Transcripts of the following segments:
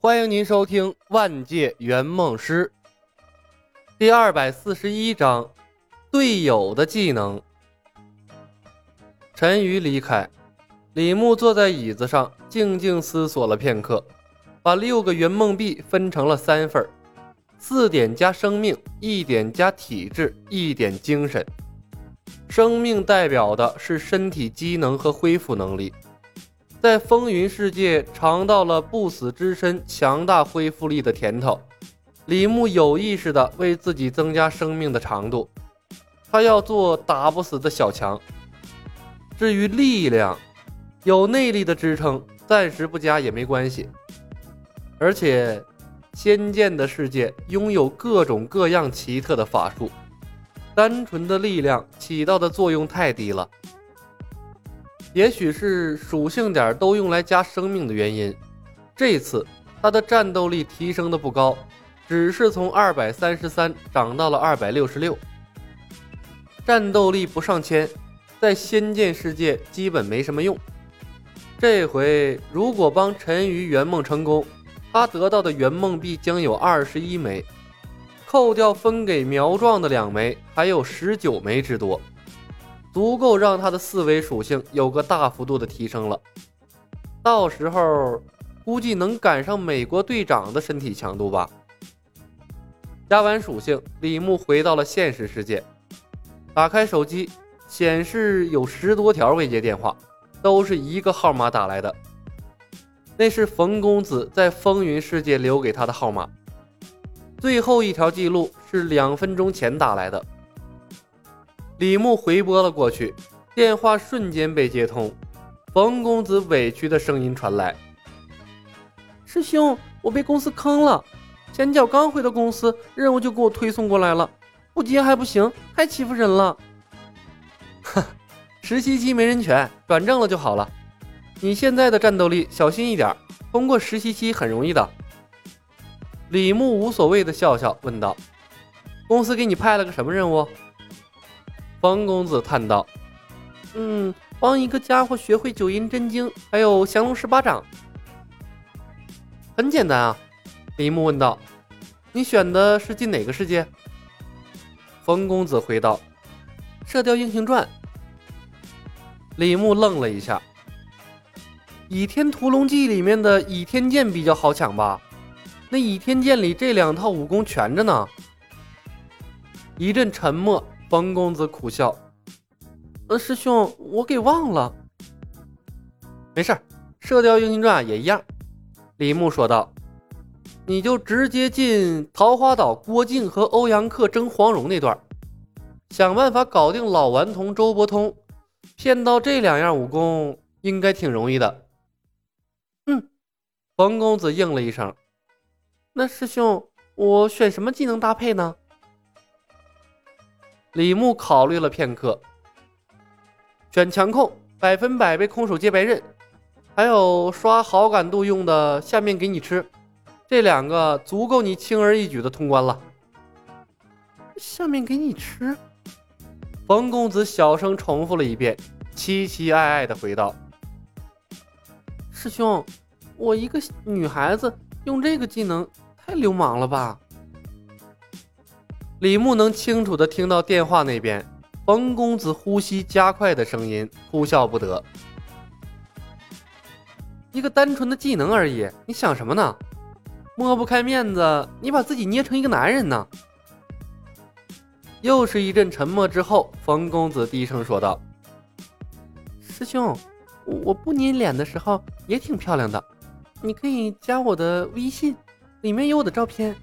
欢迎您收听《万界圆梦师》第二百四十一章：队友的技能。陈宇离开，李牧坐在椅子上，静静思索了片刻，把六个圆梦币分成了三份四点加生命，一点加体质，一点精神。生命代表的是身体机能和恢复能力。在风云世界尝到了不死之身强大恢复力的甜头，李牧有意识地为自己增加生命的长度。他要做打不死的小强。至于力量，有内力的支撑，暂时不加也没关系。而且，仙剑的世界拥有各种各样奇特的法术，单纯的力量起到的作用太低了。也许是属性点都用来加生命的原因，这次他的战斗力提升的不高，只是从二百三十三涨到了二百六十六。战斗力不上千，在仙剑世界基本没什么用。这回如果帮陈鱼圆梦成功，他得到的圆梦币将有二十一枚，扣掉分给苗壮的两枚，还有十九枚之多。足够让他的四维属性有个大幅度的提升了，到时候估计能赶上美国队长的身体强度吧。加完属性，李牧回到了现实世界，打开手机，显示有十多条未接电话，都是一个号码打来的。那是冯公子在风云世界留给他的号码，最后一条记录是两分钟前打来的。李牧回拨了过去，电话瞬间被接通。冯公子委屈的声音传来：“师兄，我被公司坑了。前脚刚回到公司，任务就给我推送过来了，不接还不行，太欺负人了。”“哼，实习期没人权，转正了就好了。你现在的战斗力，小心一点，通过实习期很容易的。”李牧无所谓的笑笑问道：“公司给你派了个什么任务？”方公子叹道：“嗯，帮一个家伙学会九阴真经，还有降龙十八掌。很简单啊。”李牧问道：“你选的是进哪个世界？”风公子回道：“射雕英雄传。”李牧愣了一下，《倚天屠龙记》里面的倚天剑比较好抢吧？那倚天剑里这两套武功全着呢。一阵沉默。方公子苦笑：“呃，师兄，我给忘了。没事射雕英雄传》也一样。”李牧说道：“你就直接进桃花岛，郭靖和欧阳克争黄蓉那段，想办法搞定老顽童周伯通，骗到这两样武功，应该挺容易的。”嗯，冯公子应了一声：“那师兄，我选什么技能搭配呢？”李牧考虑了片刻，选强控，百分百被空手接白刃，还有刷好感度用的下面给你吃，这两个足够你轻而易举的通关了。下面给你吃，冯公子小声重复了一遍，期期艾艾的回道：“师兄，我一个女孩子用这个技能太流氓了吧？”李牧能清楚地听到电话那边冯公子呼吸加快的声音，哭笑不得。一个单纯的技能而已，你想什么呢？抹不开面子，你把自己捏成一个男人呢？又是一阵沉默之后，冯公子低声说道：“师兄，我不捏脸的时候也挺漂亮的，你可以加我的微信，里面有我的照片。”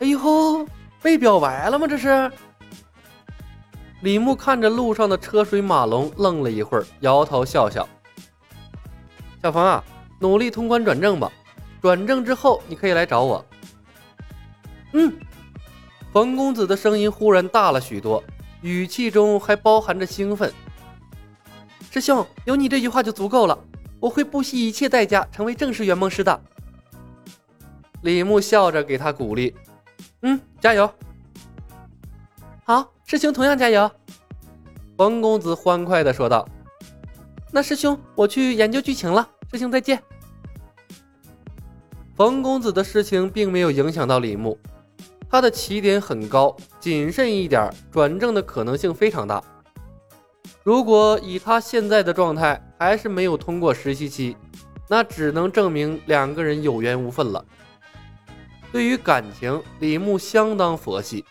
哎呦，被表白了吗？这是。李牧看着路上的车水马龙，愣了一会儿，摇头笑笑。小冯啊，努力通关转正吧。转正之后，你可以来找我。嗯。冯公子的声音忽然大了许多，语气中还包含着兴奋。师兄，有你这句话就足够了，我会不惜一切代价成为正式圆梦师的。李牧笑着给他鼓励。嗯，加油！好，师兄同样加油。冯公子欢快的说道：“那师兄，我去研究剧情了。师兄再见。”冯公子的事情并没有影响到李牧，他的起点很高，谨慎一点，转正的可能性非常大。如果以他现在的状态还是没有通过实习期，那只能证明两个人有缘无分了。对于感情，李牧相当佛系。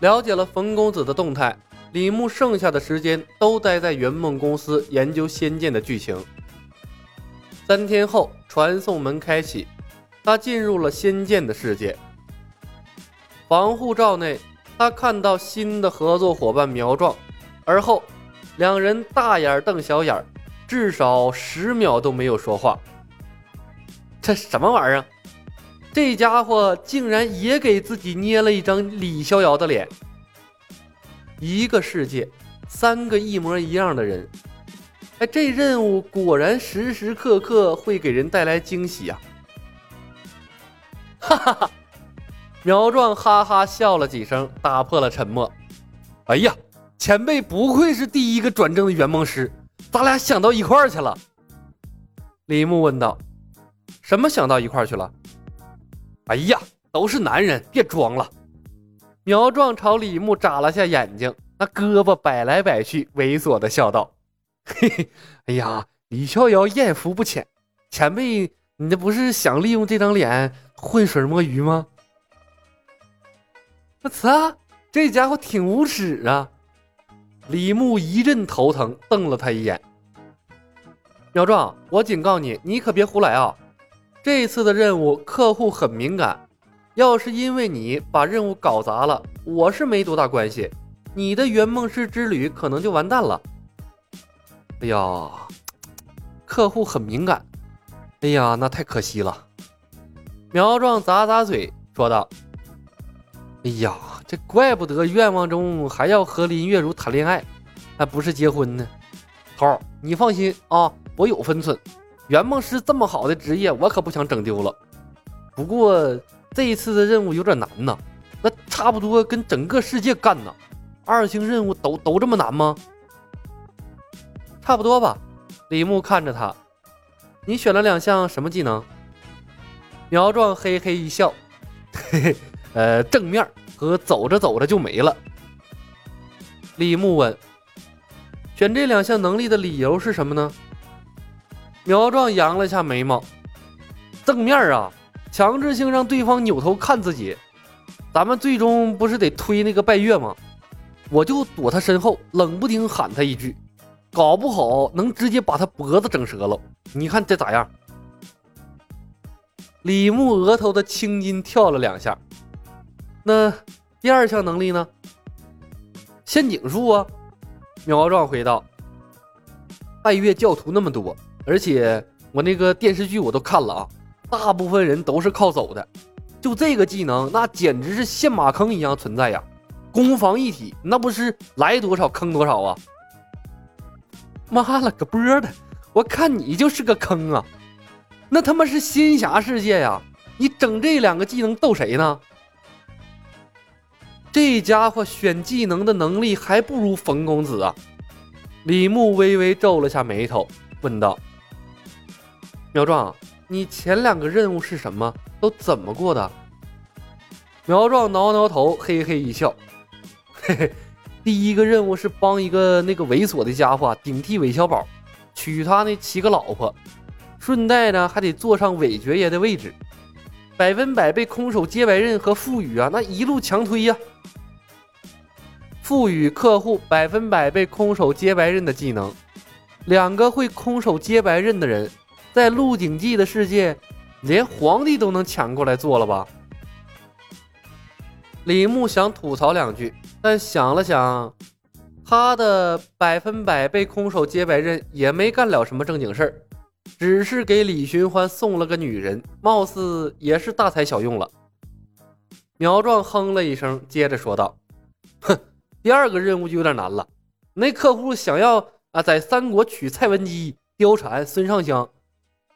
了解了冯公子的动态，李牧剩下的时间都待在圆梦公司研究《仙剑》的剧情。三天后，传送门开启，他进入了《仙剑》的世界。防护罩内。他看到新的合作伙伴苗壮，而后两人大眼瞪小眼，至少十秒都没有说话。这什么玩意儿？这家伙竟然也给自己捏了一张李逍遥的脸。一个世界，三个一模一样的人。哎，这任务果然时时刻刻会给人带来惊喜啊！哈哈哈。苗壮哈哈笑了几声，打破了沉默。哎呀，前辈不愧是第一个转正的圆梦师，咱俩想到一块儿去了。李牧问道：“什么想到一块儿去了？”哎呀，都是男人，别装了。苗壮朝李牧眨了下眼睛，那胳膊摆来摆去，猥琐的笑道：“嘿嘿，哎呀，李逍遥艳福不浅，前辈，你这不是想利用这张脸浑水摸鱼吗？”我操，这家伙挺无耻啊！李牧一阵头疼，瞪了他一眼。苗壮，我警告你，你可别胡来啊！这次的任务客户很敏感，要是因为你把任务搞砸了，我是没多大关系，你的圆梦师之旅可能就完蛋了。哎呀，客户很敏感，哎呀，那太可惜了。苗壮咂咂嘴，说道。哎呀，这怪不得愿望中还要和林月如谈恋爱，还不是结婚呢。头，你放心啊，我有分寸。圆梦师这么好的职业，我可不想整丢了。不过这一次的任务有点难呐，那差不多跟整个世界干呢。二星任务都都这么难吗？差不多吧。李牧看着他，你选了两项什么技能？苗壮嘿嘿一笑，嘿嘿。呃，正面和走着走着就没了。李牧问：“选这两项能力的理由是什么呢？”苗壮扬了下眉毛：“正面啊，强制性让对方扭头看自己。咱们最终不是得推那个拜月吗？我就躲他身后，冷不丁喊他一句，搞不好能直接把他脖子整折了。你看这咋样？”李牧额头的青筋跳了两下。那第二项能力呢？陷阱术啊！苗壮回道：“拜月教徒那么多，而且我那个电视剧我都看了啊，大部分人都是靠走的，就这个技能，那简直是陷马坑一样存在呀！攻防一体，那不是来多少坑多少啊！妈了个波的，我看你就是个坑啊！那他妈是仙侠世界呀，你整这两个技能逗谁呢？”这家伙选技能的能力还不如冯公子啊！李牧微微皱了下眉头，问道：“苗壮，你前两个任务是什么？都怎么过的？”苗壮挠挠头，嘿嘿一笑：“嘿嘿，第一个任务是帮一个那个猥琐的家伙顶替韦小宝，娶他那七个老婆，顺带呢还得坐上韦爵爷的位置，百分百被空手接白刃和傅宇啊那一路强推呀！”赋予客户百分百被空手接白刃的技能，两个会空手接白刃的人，在鹿鼎记的世界，连皇帝都能抢过来做了吧？李牧想吐槽两句，但想了想，他的百分百被空手接白刃也没干了什么正经事儿，只是给李寻欢送了个女人，貌似也是大材小用了。苗壮哼了一声，接着说道：“哼。”第二个任务就有点难了，那客户想要啊，在三国娶蔡文姬、貂蝉、孙尚香，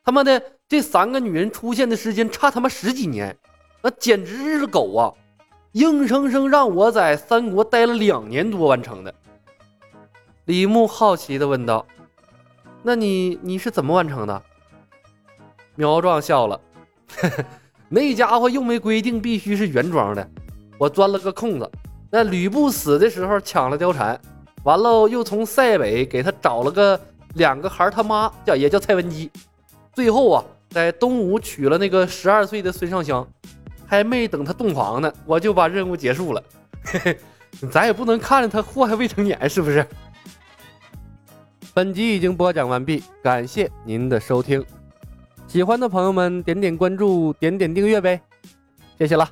他妈的这三个女人出现的时间差他妈十几年，那简直是狗啊！硬生生让我在三国待了两年多完成的。李牧好奇的问道：“那你你是怎么完成的？”苗壮笑了呵呵，那家伙又没规定必须是原装的，我钻了个空子。那吕布死的时候抢了貂蝉，完了又从塞北给他找了个两个孩他妈叫也叫蔡文姬，最后啊在东吴娶了那个十二岁的孙尚香，还没等他洞房呢，我就把任务结束了。嘿嘿，咱也不能看着他祸害未成年，是不是？本集已经播讲完毕，感谢您的收听。喜欢的朋友们点点关注，点点订阅呗，谢谢了。